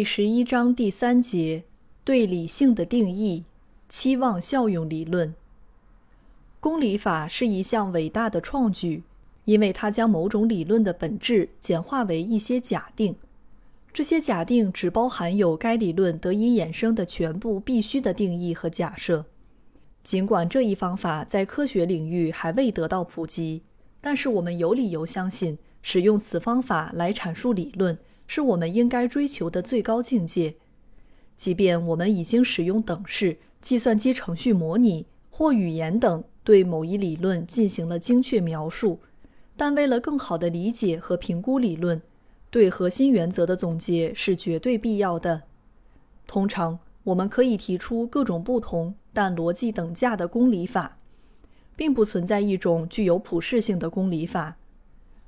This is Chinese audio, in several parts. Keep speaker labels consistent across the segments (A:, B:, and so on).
A: 第十一章第三节：对理性的定义——期望效用理论。公理法是一项伟大的创举，因为它将某种理论的本质简化为一些假定。这些假定只包含有该理论得以衍生的全部必须的定义和假设。尽管这一方法在科学领域还未得到普及，但是我们有理由相信，使用此方法来阐述理论。是我们应该追求的最高境界。即便我们已经使用等式、计算机程序模拟或语言等对某一理论进行了精确描述，但为了更好地理解和评估理论，对核心原则的总结是绝对必要的。通常，我们可以提出各种不同但逻辑等价的公理法，并不存在一种具有普适性的公理法。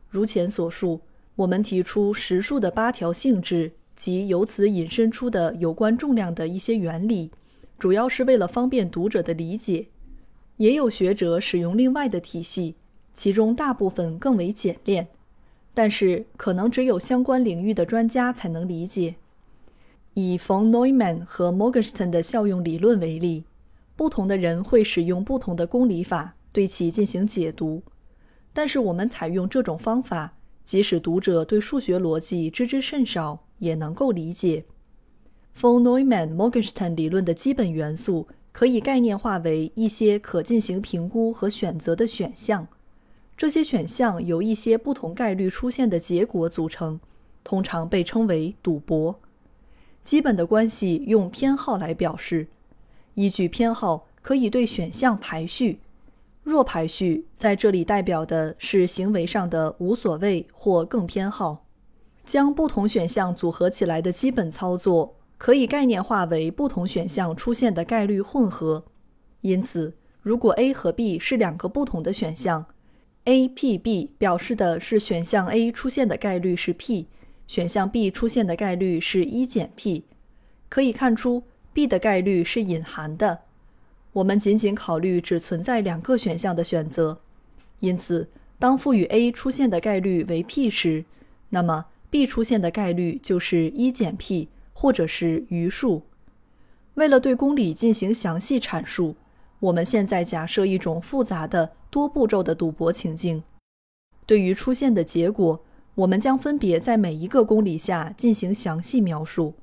A: 如前所述。我们提出实数的八条性质及由此引申出的有关重量的一些原理，主要是为了方便读者的理解。也有学者使用另外的体系，其中大部分更为简练，但是可能只有相关领域的专家才能理解。以冯诺依曼和莫根斯坦的效用理论为例，不同的人会使用不同的公理法对其进行解读，但是我们采用这种方法。即使读者对数学逻辑知之甚少，也能够理解。von Neumann-Morgenstern 理论的基本元素可以概念化为一些可进行评估和选择的选项。这些选项由一些不同概率出现的结果组成，通常被称为赌博。基本的关系用偏好来表示，依据偏好可以对选项排序。弱排序在这里代表的是行为上的无所谓或更偏好。将不同选项组合起来的基本操作可以概念化为不同选项出现的概率混合。因此，如果 A 和 B 是两个不同的选项，A、P、B 表示的是选项 A 出现的概率是 P，选项 B 出现的概率是一减 P。可以看出，B 的概率是隐含的。我们仅仅考虑只存在两个选项的选择，因此，当赋予 A 出现的概率为 P 时，那么 B 出现的概率就是一减 P，或者是余数。为了对公理进行详细阐述，我们现在假设一种复杂的多步骤的赌博情境。对于出现的结果，我们将分别在每一个公理下进行详细描述，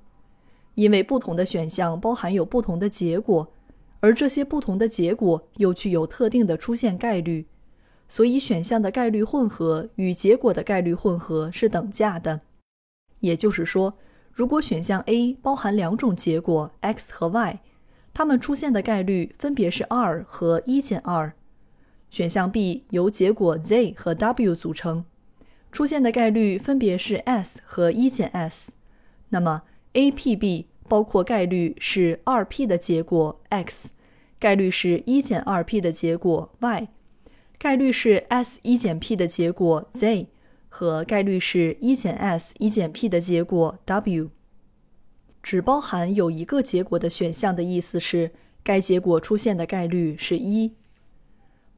A: 因为不同的选项包含有不同的结果。而这些不同的结果又具有特定的出现概率，所以选项的概率混合与结果的概率混合是等价的。也就是说，如果选项 A 包含两种结果 x 和 y，它们出现的概率分别是 r 和一减2；选项 B 由结果 z 和 w 组成，出现的概率分别是 s 和一减 s。那么 A、P、B。包括概率是二 p 的结果 x，概率是一减二 p 的结果 y，概率是 s 一减 p 的结果 z，和概率是一减 s 一减 p 的结果 w。只包含有一个结果的选项的意思是，该结果出现的概率是一。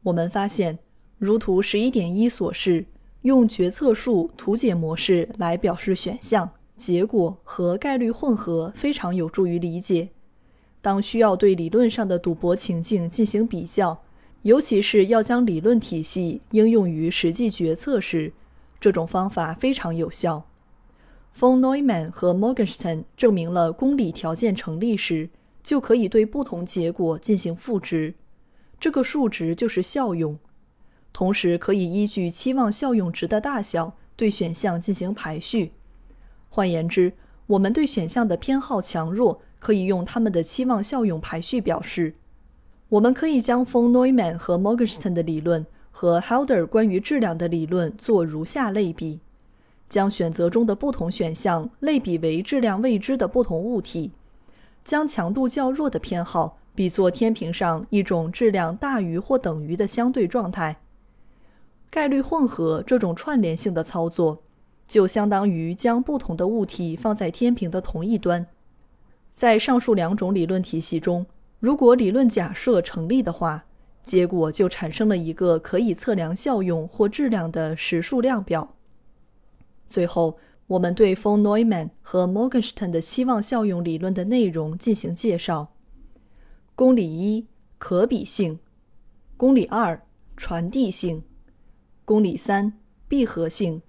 A: 我们发现，如图十一点一所示，用决策树图解模式来表示选项。结果和概率混合非常有助于理解。当需要对理论上的赌博情境进行比较，尤其是要将理论体系应用于实际决策时，这种方法非常有效。Von Neumann 和 Morgenstern 证明了公理条件成立时，就可以对不同结果进行赋值，这个数值就是效用。同时，可以依据期望效用值的大小对选项进行排序。换言之，我们对选项的偏好强弱可以用它们的期望效用排序表示。我们可以将 von Neumann 和 Morgenstern 的理论和 Helder 关于质量的理论做如下类比：将选择中的不同选项类比为质量未知的不同物体，将强度较弱的偏好比作天平上一种质量大于或等于的相对状态。概率混合这种串联性的操作，就相当于将不同的物体放在天平的同一端。在上述两种理论体系中，如果理论假设成立的话，结果就产生了一个可以测量效用或质量的实数量表。最后，我们对 von Neumann 和 Morgenstern 的期望效用理论的内容进行介绍。公理一：可比性；公理二：传递性；公理三：闭合性；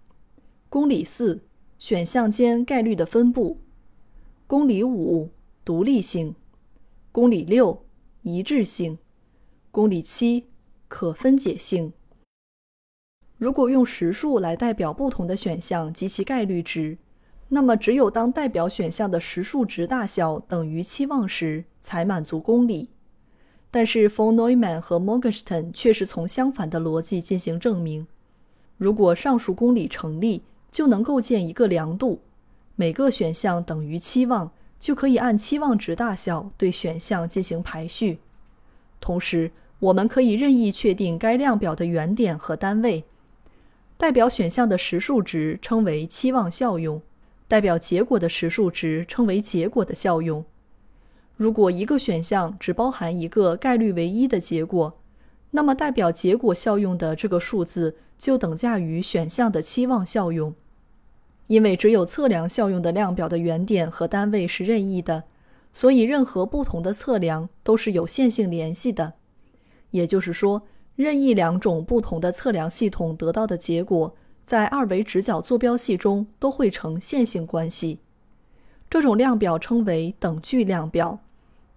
A: 公理四：选项间概率的分布；公理五：独立性；公理六：一致性；公理七：可分解性。如果用实数来代表不同的选项及其概率值，那么只有当代表选项的实数值大小等于期望时，才满足公理。但是 von Neumann 和 Morgenstern 却是从相反的逻辑进行证明。如果上述公理成立，就能构建一个量度，每个选项等于期望，就可以按期望值大小对选项进行排序。同时，我们可以任意确定该量表的原点和单位。代表选项的实数值称为期望效用，代表结果的实数值称为结果的效用。如果一个选项只包含一个概率为一的结果，那么代表结果效用的这个数字就等价于选项的期望效用。因为只有测量效用的量表的原点和单位是任意的，所以任何不同的测量都是有线性联系的。也就是说。任意两种不同的测量系统得到的结果，在二维直角坐标系中都会呈线性关系。这种量表称为等距量表，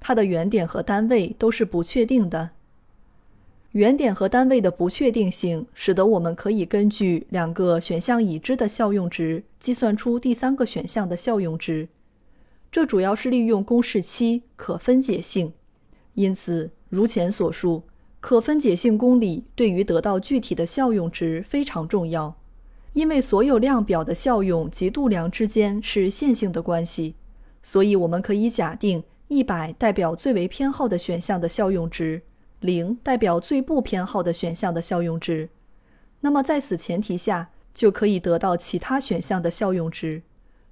A: 它的原点和单位都是不确定的。原点和单位的不确定性，使得我们可以根据两个选项已知的效用值，计算出第三个选项的效用值。这主要是利用公式七可分解性。因此，如前所述。可分解性公理对于得到具体的效用值非常重要，因为所有量表的效用及度量之间是线性的关系，所以我们可以假定一百代表最为偏好的选项的效用值，零代表最不偏好的选项的效用值。那么在此前提下，就可以得到其他选项的效用值，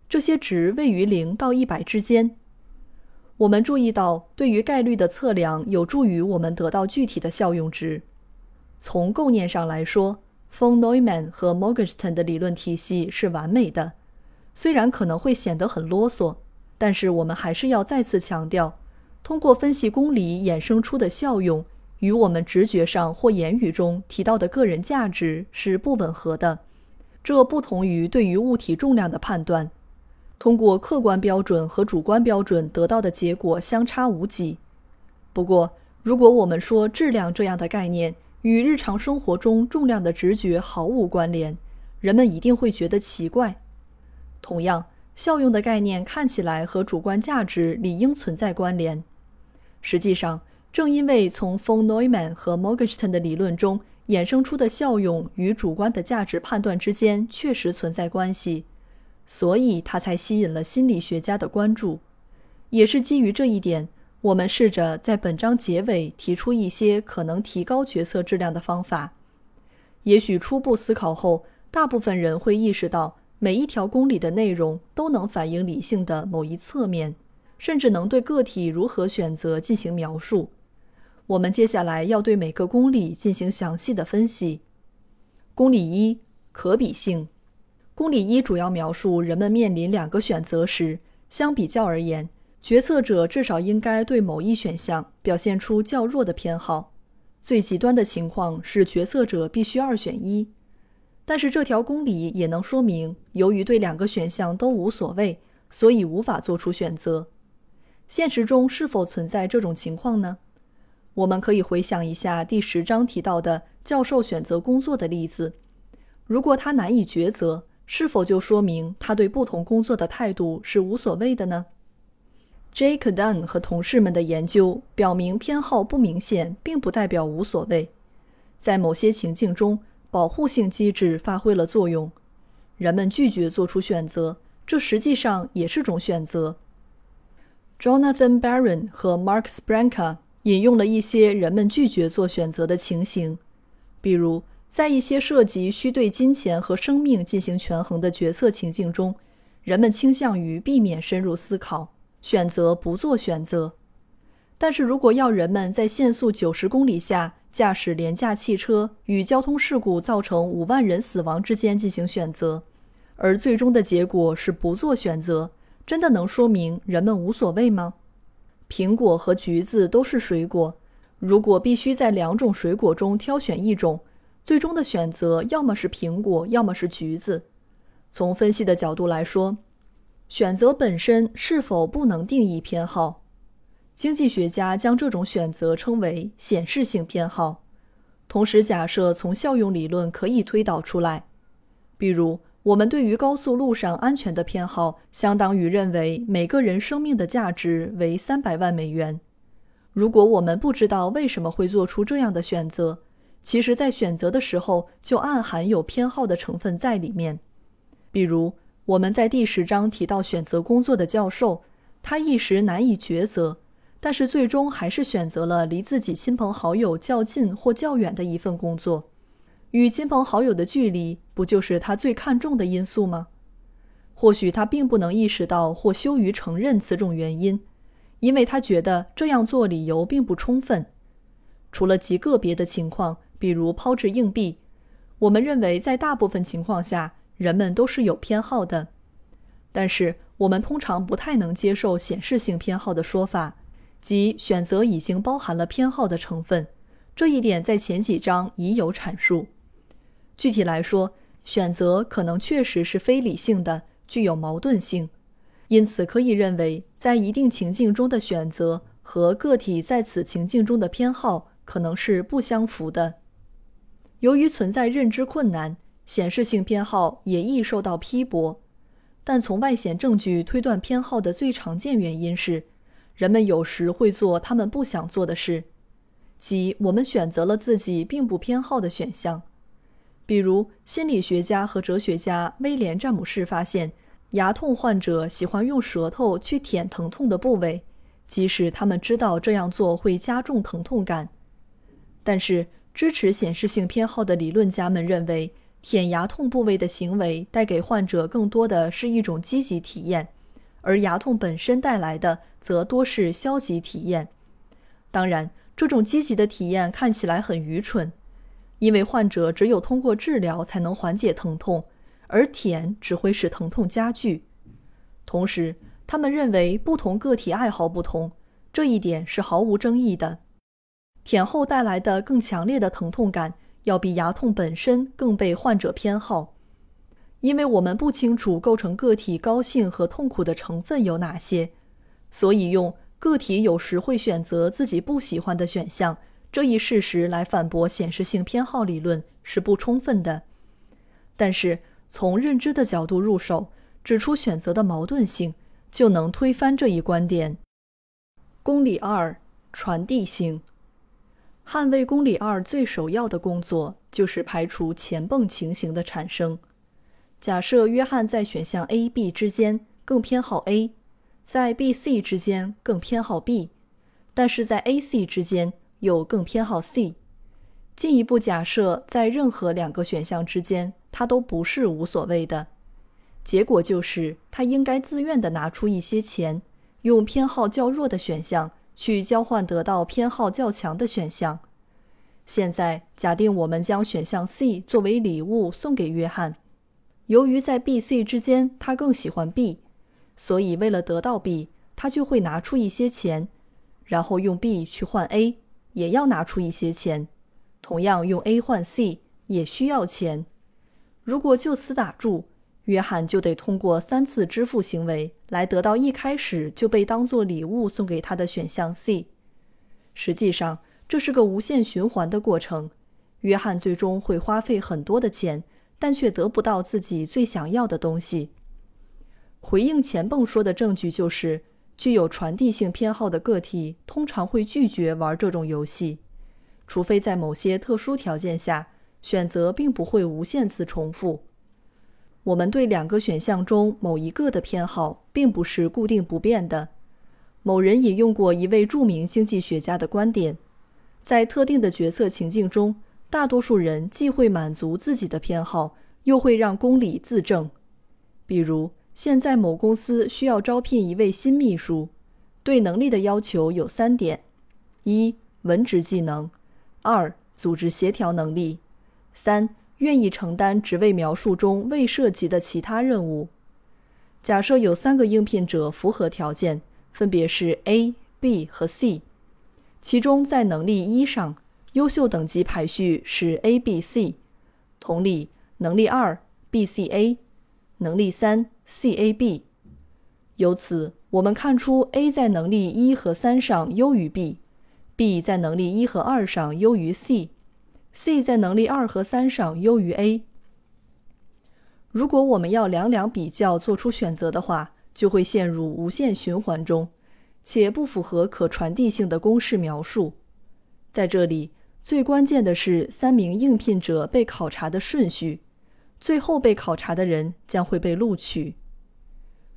A: 这些值位于零到一百之间。我们注意到，对于概率的测量有助于我们得到具体的效用值。从构念上来说，von Neumann 和 Morgenstern 的理论体系是完美的。虽然可能会显得很啰嗦，但是我们还是要再次强调：通过分析公理衍生出的效用，与我们直觉上或言语中提到的个人价值是不吻合的。这不同于对于物体重量的判断。通过客观标准和主观标准得到的结果相差无几。不过，如果我们说质量这样的概念与日常生活中重量的直觉毫无关联，人们一定会觉得奇怪。同样，效用的概念看起来和主观价值理应存在关联。实际上，正因为从 von Neumann 和摩根斯坦的理论中衍生出的效用与主观的价值判断之间确实存在关系。所以，它才吸引了心理学家的关注。也是基于这一点，我们试着在本章结尾提出一些可能提高决策质量的方法。也许初步思考后，大部分人会意识到，每一条公理的内容都能反映理性的某一侧面，甚至能对个体如何选择进行描述。我们接下来要对每个公理进行详细的分析。公理一：可比性。公理一主要描述人们面临两个选择时，相比较而言，决策者至少应该对某一选项表现出较弱的偏好。最极端的情况是决策者必须二选一。但是这条公理也能说明，由于对两个选项都无所谓，所以无法做出选择。现实中是否存在这种情况呢？我们可以回想一下第十章提到的教授选择工作的例子。如果他难以抉择，是否就说明他对不同工作的态度是无所谓的呢？Jake Dunn 和同事们的研究表明，偏好不明显并不代表无所谓。在某些情境中，保护性机制发挥了作用。人们拒绝做出选择，这实际上也是种选择。Jonathan Barron 和 Mark Spranka 引用了一些人们拒绝做选择的情形，比如在一些涉及需对金钱和生命进行权衡的决策情境中，人们倾向于避免深入思考，选择不做选择。但是如果要人们在限速九十公里下驾驶廉价汽车与交通事故造成五万人死亡之间进行选择，而最终的结果是不做选择，真的能说明人们无所谓吗？苹果和橘子都是水果，如果必须在两种水果中挑选一种，最终的选择要么是苹果，要么是橘子。从分析的角度来说，选择本身是否不能定义偏好？经济学家将这种选择称为显示性偏好，同时假设从效用理论可以推导出来。比如，我们对于高速路上安全的偏好，相当于认为每个人生命的价值为三百万美元。如果我们不知道为什么会做出这样的选择，其实，在选择的时候就暗含有偏好的成分在里面。比如，我们在第十章提到选择工作的教授，他一时难以抉择。但是最终还是选择了离自己亲朋好友较近或较远的一份工作。与亲朋好友的距离，不就是他最看重的因素吗？或许他并不能意识到或羞于承认此种原因，因为他觉得这样做理由并不充分。除了极个别的情况，比如抛掷硬币，我们认为在大部分情况下，人们都是有偏好的。但是我们通常不太能接受显示性偏好的说法。即选择已经包含了偏好的成分，这一点在前几章已有阐述。具体来说，选择可能确实是非理性的，具有矛盾性，因此可以认为，在一定情境中的选择和个体在此情境中的偏好可能是不相符的。由于存在认知困难，显示性偏好也易受到批驳。但从外显证据推断偏好的最常见原因是。人们有时会做他们不想做的事，即我们选择了自己并不偏好的选项。比如，心理学家和哲学家威廉·詹姆士发现，牙痛患者喜欢用舌头去舔疼痛的部位，即使他们知道这样做会加重疼痛感。但是，支持显示性偏好的理论家们认为，舔牙痛部位的行为带给患者更多的是一种积极体验。而牙痛本身带来的则多是消极体验。当然，这种积极的体验看起来很愚蠢，因为患者只有通过治疗才能缓解疼痛，而舔只会使疼痛加剧。同时，他们认为不同个体爱好不同，这一点是毫无争议的。舔后带来的更强烈的疼痛感，要比牙痛本身更被患者偏好。因为我们不清楚构成个体高兴和痛苦的成分有哪些，所以用个体有时会选择自己不喜欢的选项这一事实来反驳显示性偏好理论是不充分的。但是从认知的角度入手，指出选择的矛盾性，就能推翻这一观点。公理二：传递性。捍卫公理二最首要的工作就是排除前泵情形的产生。假设约翰在选项 A、B 之间更偏好 A，在 B、C 之间更偏好 B，但是在 A、C 之间又更偏好 C。进一步假设在任何两个选项之间，他都不是无所谓的，结果就是他应该自愿地拿出一些钱，用偏好较弱的选项去交换得到偏好较强的选项。现在假定我们将选项 C 作为礼物送给约翰。由于在 B、C 之间，他更喜欢 B，所以为了得到 B，他就会拿出一些钱，然后用 B 去换 A，也要拿出一些钱。同样用 A 换 C 也需要钱。如果就此打住，约翰就得通过三次支付行为来得到一开始就被当作礼物送给他的选项 C。实际上，这是个无限循环的过程。约翰最终会花费很多的钱。但却得不到自己最想要的东西。回应钱泵说的证据就是，具有传递性偏好的个体通常会拒绝玩这种游戏，除非在某些特殊条件下，选择并不会无限次重复。我们对两个选项中某一个的偏好并不是固定不变的。某人引用过一位著名经济学家的观点：在特定的决策情境中，大多数人既会满足自己的偏好，又会让公理自证。比如，现在某公司需要招聘一位新秘书，对能力的要求有三点：一、文职技能；二、组织协调能力；三、愿意承担职位描述中未涉及的其他任务。假设有三个应聘者符合条件，分别是 A、B 和 C，其中在能力一上，优秀等级排序是 A、B、C。同理，能力二 B、C、A，能力三 C、A、B。由此，我们看出 A 在能力一和三上优于 B，B 在能力一和二上优于 C，C 在能力二和三上优于 A。如果我们要两两比较做出选择的话，就会陷入无限循环中，且不符合可传递性的公式描述。在这里，最关键的是三名应聘者被考察的顺序，最后被考察的人将会被录取。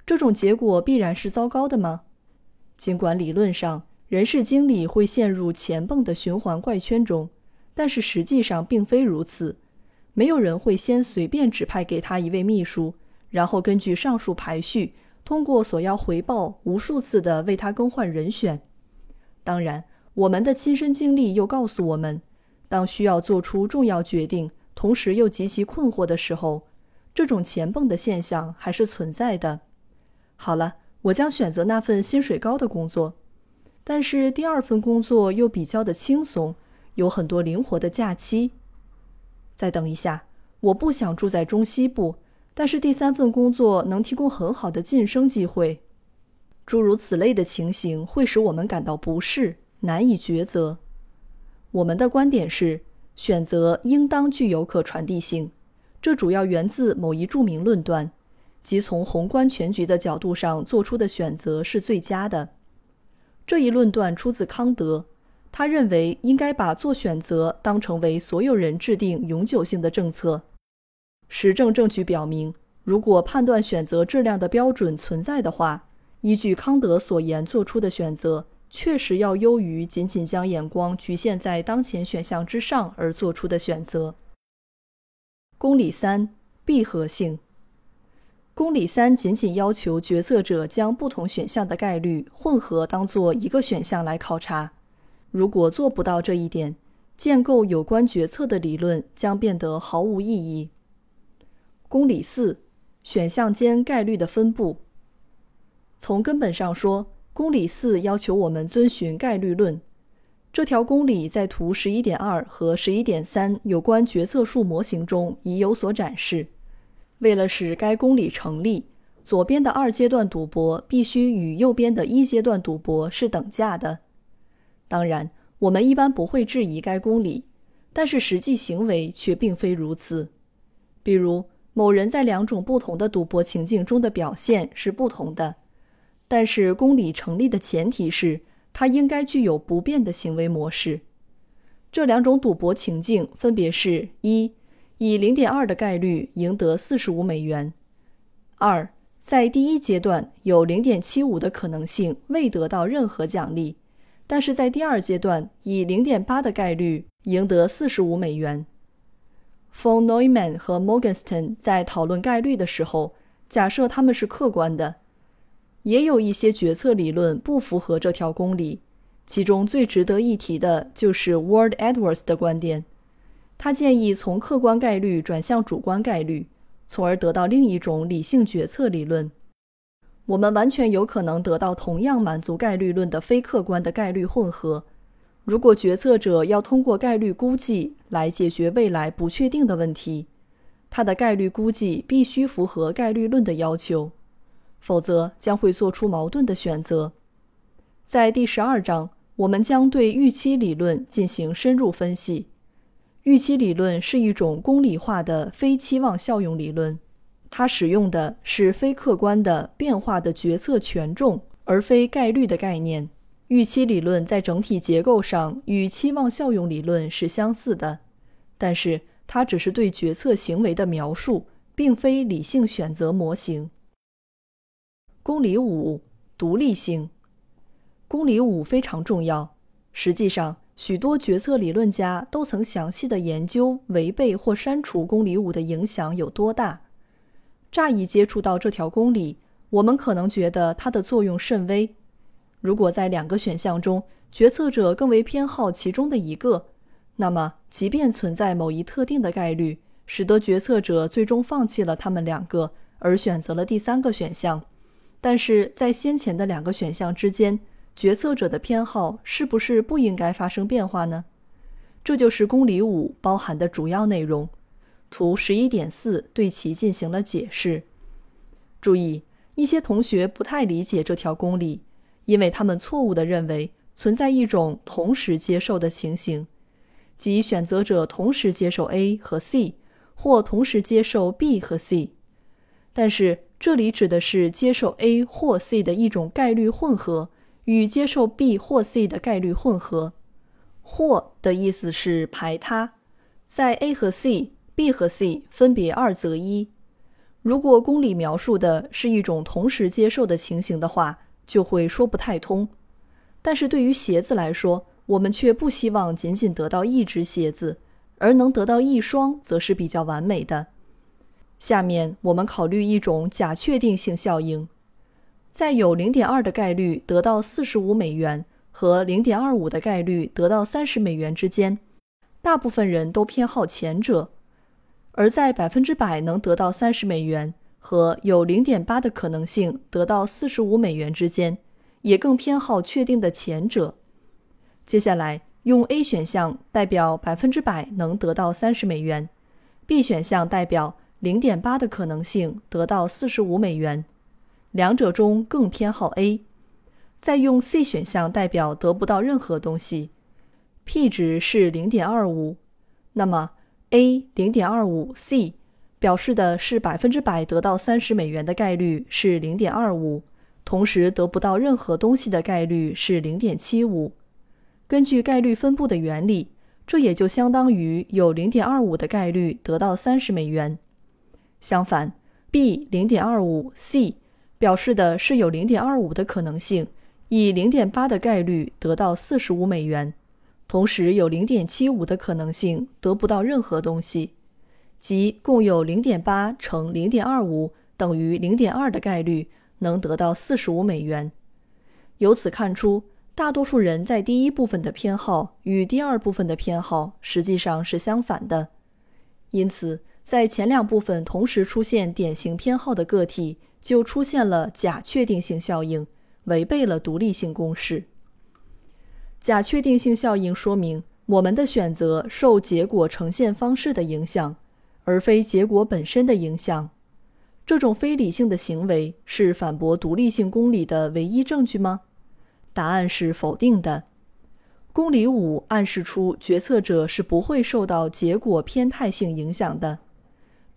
A: 这种结果必然是糟糕的吗？尽管理论上人事经理会陷入前泵的循环怪圈中，但是实际上并非如此。没有人会先随便指派给他一位秘书，然后根据上述排序，通过索要回报无数次的为他更换人选。当然，我们的亲身经历又告诉我们，当需要做出重要决定，同时又极其困惑的时候，这种前蹦的现象还是存在的。好了，我将选择那份薪水高的工作，但是第二份工作又比较的轻松，有很多灵活的假期。再等一下，我不想住在中西部，但是第三份工作能提供很好的晋升机会。诸如此类的情形会使我们感到不适，难以抉择。我们的观点是，选择应当具有可传递性，这主要源自某一著名论断，即从宏观全局的角度上做出的选择是最佳的。这一论断出自康德。他认为应该把做选择当成为所有人制定永久性的政策。实证证据表明，如果判断选择质量的标准存在的话，依据康德所言做出的选择确实要优于仅仅将眼光局限在当前选项之上而做出的选择。公理三：闭合性。公理三仅仅要求决策者将不同选项的概率混合当做一个选项来考察。如果做不到这一点，建构有关决策的理论将变得毫无意义。公理四：选项间概率的分布。从根本上说，公理四要求我们遵循概率论。这条公理在图十一点二和十一点三有关决策树模型中已有所展示。为了使该公理成立，左边的二阶段赌博必须与右边的一阶段赌博是等价的。当然，我们一般不会质疑该公理，但是实际行为却并非如此。比如，某人在两种不同的赌博情境中的表现是不同的，但是公理成立的前提是他应该具有不变的行为模式。这两种赌博情境分别是：一、以零点二的概率赢得四十五美元；二、在第一阶段有零点七五的可能性未得到任何奖励。但是在第二阶段，以零点八的概率赢得四十五美元。Von Neumann 和 Morgenstern 在讨论概率的时候，假设他们是客观的。也有一些决策理论不符合这条公理，其中最值得一提的就是 Ward Edwards 的观点。他建议从客观概率转向主观概率，从而得到另一种理性决策理论。我们完全有可能得到同样满足概率论的非客观的概率混合。如果决策者要通过概率估计来解决未来不确定的问题，他的概率估计必须符合概率论的要求，否则将会做出矛盾的选择。在第十二章，我们将对预期理论进行深入分析。预期理论是一种公理化的非期望效用理论。它使用的是非客观的变化的决策权重，而非概率的概念。预期理论在整体结构上与期望效用理论是相似的，但是它只是对决策行为的描述，并非理性选择模型。公理五：独立性。公理五非常重要。实际上，许多决策理论家都曾详细的研究违背或删除公理五的影响有多大。乍一接触到这条公理，我们可能觉得它的作用甚微。如果在两个选项中，决策者更为偏好其中的一个，那么即便存在某一特定的概率，使得决策者最终放弃了他们两个，而选择了第三个选项，但是在先前的两个选项之间。决策者的偏好是不是不应该发生变化呢？这就是公理五包含的主要内容。图十一点四对其进行了解释。注意，一些同学不太理解这条公理，因为他们错误地认为存在一种同时接受的情形，即选择者同时接受 A 和 C，或同时接受 B 和 C。但是这里指的是接受 A 或 C 的一种概率混合。与接受 B 或 C 的概率混合，或的意思是排他，在 A 和 C、B 和 C 分别二择一。如果公理描述的是一种同时接受的情形的话，就会说不太通。但是对于鞋子来说，我们却不希望仅仅得到一只鞋子，而能得到一双，则是比较完美的。下面我们考虑一种假确定性效应。在有零点二的概率得到四十五美元和零点二五的概率得到三十美元之间，大部分人都偏好前者；而在百分之百能得到三十美元和有零点八的可能性得到四十五美元之间，也更偏好确定的前者。接下来用 A 选项代表百分之百能得到三十美元，B 选项代表零点八的可能性得到四十五美元。两者中更偏好 A，再用 C 选项代表得不到任何东西，P 值是零点二五，那么 A 零点二五 C 表示的是百分之百得到三十美元的概率是零点二五，同时得不到任何东西的概率是零点七五。根据概率分布的原理，这也就相当于有零点二五的概率得到三十美元。相反，B 零点二五 C。表示的是有零点二五的可能性，以零点八的概率得到四十五美元，同时有零点七五的可能性得不到任何东西，即共有零点八乘零点二五等于零点二的概率能得到四十五美元。由此看出，大多数人在第一部分的偏好与第二部分的偏好实际上是相反的，因此在前两部分同时出现典型偏好的个体。就出现了假确定性效应，违背了独立性公式。假确定性效应说明我们的选择受结果呈现方式的影响，而非结果本身的影响。这种非理性的行为是反驳独立性公理的唯一证据吗？答案是否定的。公理五暗示出决策者是不会受到结果偏态性影响的。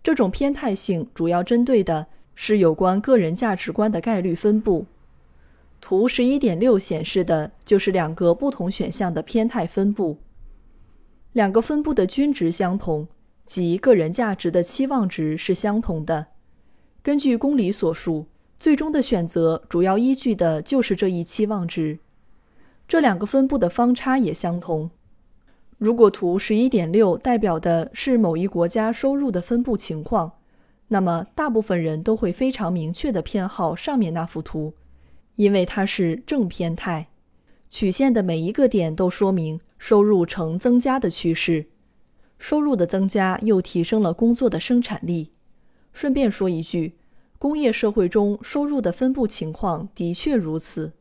A: 这种偏态性主要针对的。是有关个人价值观的概率分布。图十一点六显示的就是两个不同选项的偏态分布。两个分布的均值相同，即个人价值的期望值是相同的。根据公理所述，最终的选择主要依据的就是这一期望值。这两个分布的方差也相同。如果图十一点六代表的是某一国家收入的分布情况。那么，大部分人都会非常明确地偏好上面那幅图，因为它是正偏态，曲线的每一个点都说明收入呈增加的趋势。收入的增加又提升了工作的生产力。顺便说一句，工业社会中收入的分布情况的确如此，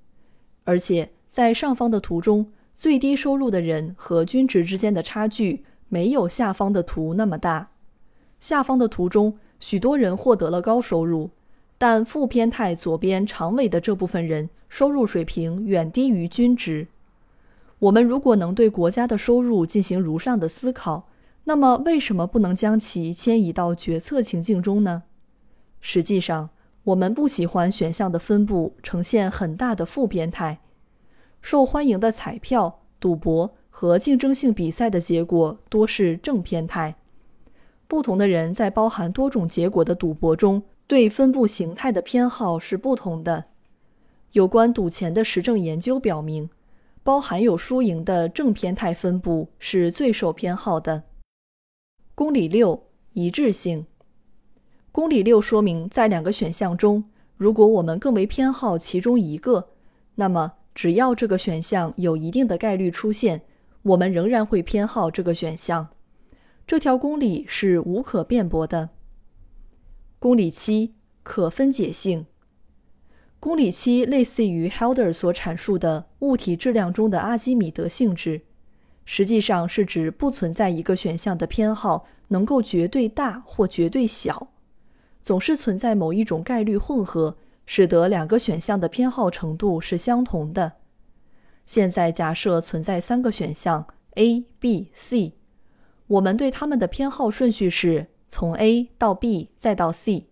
A: 而且在上方的图中，最低收入的人和均值之间的差距没有下方的图那么大。下方的图中。许多人获得了高收入，但负偏态左边长尾的这部分人收入水平远低于均值。我们如果能对国家的收入进行如上的思考，那么为什么不能将其迁移到决策情境中呢？实际上，我们不喜欢选项的分布呈现很大的负偏态。受欢迎的彩票、赌博和竞争性比赛的结果多是正偏态。不同的人在包含多种结果的赌博中，对分布形态的偏好是不同的。有关赌钱的实证研究表明，包含有输赢的正偏态分布是最受偏好的。公理六：一致性。公理六说明，在两个选项中，如果我们更为偏好其中一个，那么只要这个选项有一定的概率出现，我们仍然会偏好这个选项。这条公理是无可辩驳的。公理七：可分解性。公理七类似于 Helder 所阐述的物体质量中的阿基米德性质，实际上是指不存在一个选项的偏好能够绝对大或绝对小，总是存在某一种概率混合，使得两个选项的偏好程度是相同的。现在假设存在三个选项 A、B、C，我们对它们的偏好顺序是从 A 到 B 再到 C。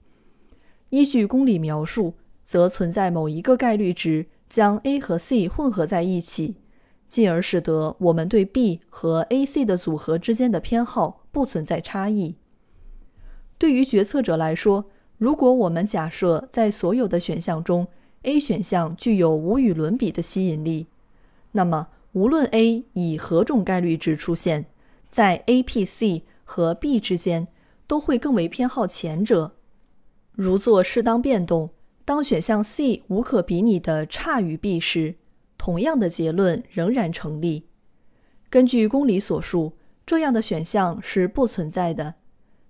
A: 依据公理描述。则存在某一个概率值将 A 和 C 混合在一起，进而使得我们对 B 和 A、C 的组合之间的偏好不存在差异。对于决策者来说，如果我们假设在所有的选项中 A 选项具有无与伦比的吸引力，那么无论 A 以何种概率值出现，在 A、P、C 和 B 之间都会更为偏好前者。如做适当变动。当选项 C 无可比拟的差于 B 时，同样的结论仍然成立。根据公理所述，这样的选项是不存在的。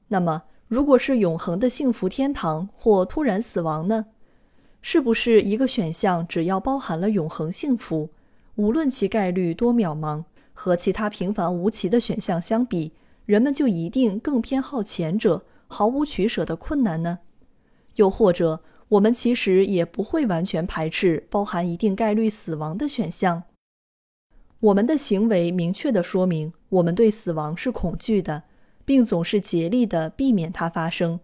A: 那么，如果是永恒的幸福天堂或突然死亡呢？是不是一个选项只要包含了永恒幸福，无论其概率多渺茫，和其他平凡无奇的选项相比，人们就一定更偏好前者，毫无取舍的困难呢？又或者？我们其实也不会完全排斥包含一定概率死亡的选项。我们的行为明确地说明我们对死亡是恐惧的，并总是竭力地避免它发生，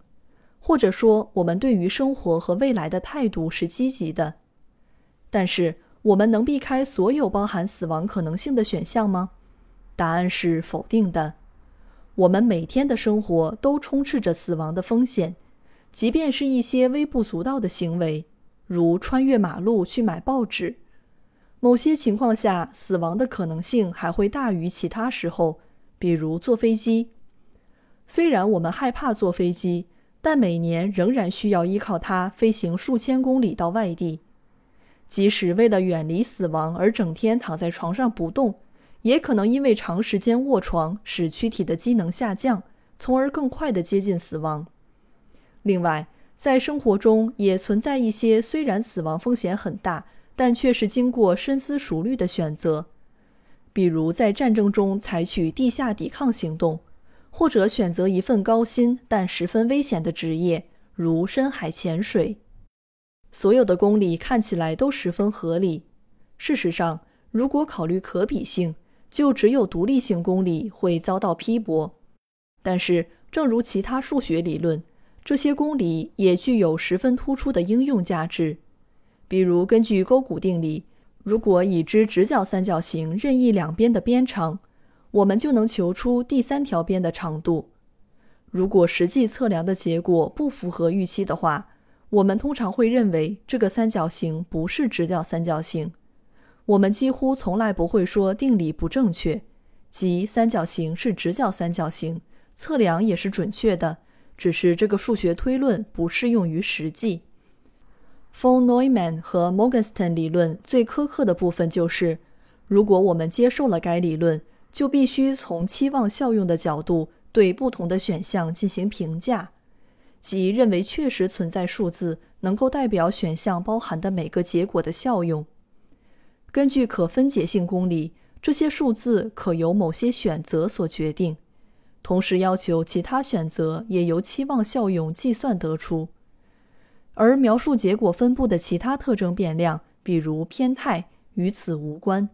A: 或者说我们对于生活和未来的态度是积极的。但是，我们能避开所有包含死亡可能性的选项吗？答案是否定的。我们每天的生活都充斥着死亡的风险。即便是一些微不足道的行为，如穿越马路去买报纸，某些情况下死亡的可能性还会大于其他时候，比如坐飞机。虽然我们害怕坐飞机，但每年仍然需要依靠它飞行数千公里到外地。即使为了远离死亡而整天躺在床上不动，也可能因为长时间卧床使躯体的机能下降，从而更快地接近死亡。另外，在生活中也存在一些虽然死亡风险很大，但却是经过深思熟虑的选择，比如在战争中采取地下抵抗行动，或者选择一份高薪但十分危险的职业，如深海潜水。所有的公理看起来都十分合理。事实上，如果考虑可比性，就只有独立性公理会遭到批驳。但是，正如其他数学理论。这些公理也具有十分突出的应用价值，比如根据勾股定理，如果已知直角三角形任意两边的边长，我们就能求出第三条边的长度。如果实际测量的结果不符合预期的话，我们通常会认为这个三角形不是直角三角形。我们几乎从来不会说定理不正确，即三角形是直角三角形，测量也是准确的。只是这个数学推论不适用于实际。von Neumann 和 Morgenstern 理论最苛刻的部分就是，如果我们接受了该理论，就必须从期望效用的角度对不同的选项进行评价，即认为确实存在数字能够代表选项包含的每个结果的效用。根据可分解性公理，这些数字可由某些选择所决定。同时要求其他选择也由期望效用计算得出，而描述结果分布的其他特征变量，比如偏态，与此无关。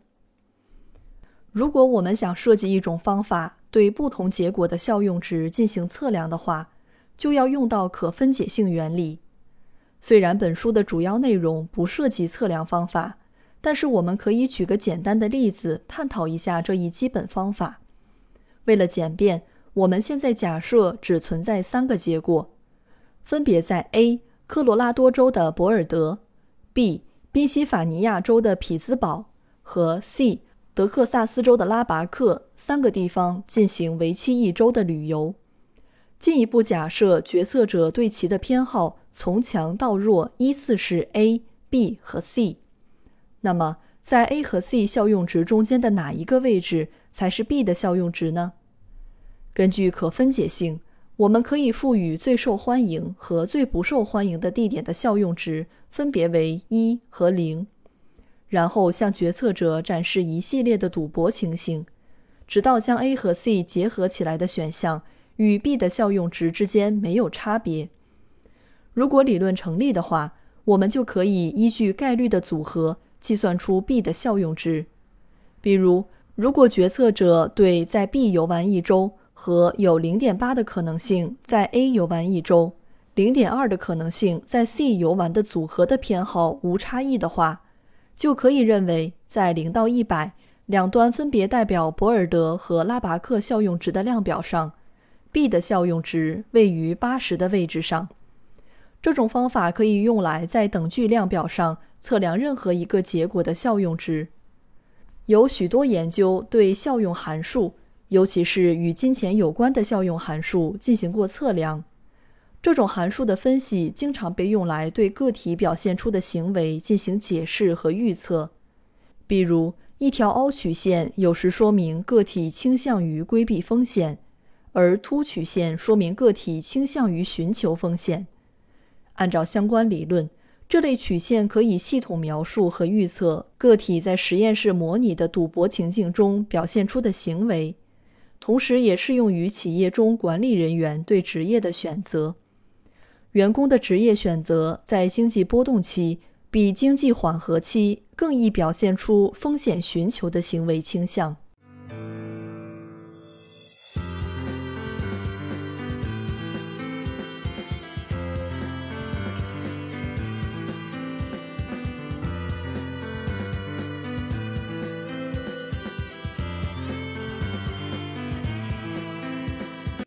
A: 如果我们想设计一种方法对不同结果的效用值进行测量的话，就要用到可分解性原理。虽然本书的主要内容不涉及测量方法，但是我们可以举个简单的例子探讨一下这一基本方法。为了简便。我们现在假设只存在三个结果，分别在 A. 科罗拉多州的博尔德，B. 宾夕法尼亚州的匹兹堡和 C 德克萨斯州的拉拔克三个地方进行为期一周的旅游。进一步假设决策者对其的偏好从强到弱依次是 A、B 和 C，那么在 A 和 C 效用值中间的哪一个位置才是 B 的效用值呢？根据可分解性，我们可以赋予最受欢迎和最不受欢迎的地点的效用值分别为一和零，然后向决策者展示一系列的赌博情形，直到将 A 和 C 结合起来的选项。与 B 的效用值之间没有差别。如果理论成立的话，我们就可以依据概率的组合计算出 B 的效用值。比如，如果决策者对在 B 游玩一周和有0.8的可能性在 A 游玩一周、0.2的可能性在 C 游玩的组合的偏好无差异的话，就可以认为在0到100两端分别代表博尔德和拉巴克效用值的量表上。B 的效用值位于八十的位置上。这种方法可以用来在等距量表上测量任何一个结果的效用值。有许多研究对效用函数，尤其是与金钱有关的效用函数进行过测量。这种函数的分析经常被用来对个体表现出的行为进行解释和预测。比如，一条凹曲线有时说明个体倾向于规避风险。而凸曲线说明个体倾向于寻求风险。按照相关理论，这类曲线可以系统描述和预测个体在实验室模拟的赌博情境中表现出的行为，同时也适用于企业中管理人员对职业的选择。员工的职业选择在经济波动期比经济缓和期更易表现出风险寻求的行为倾向。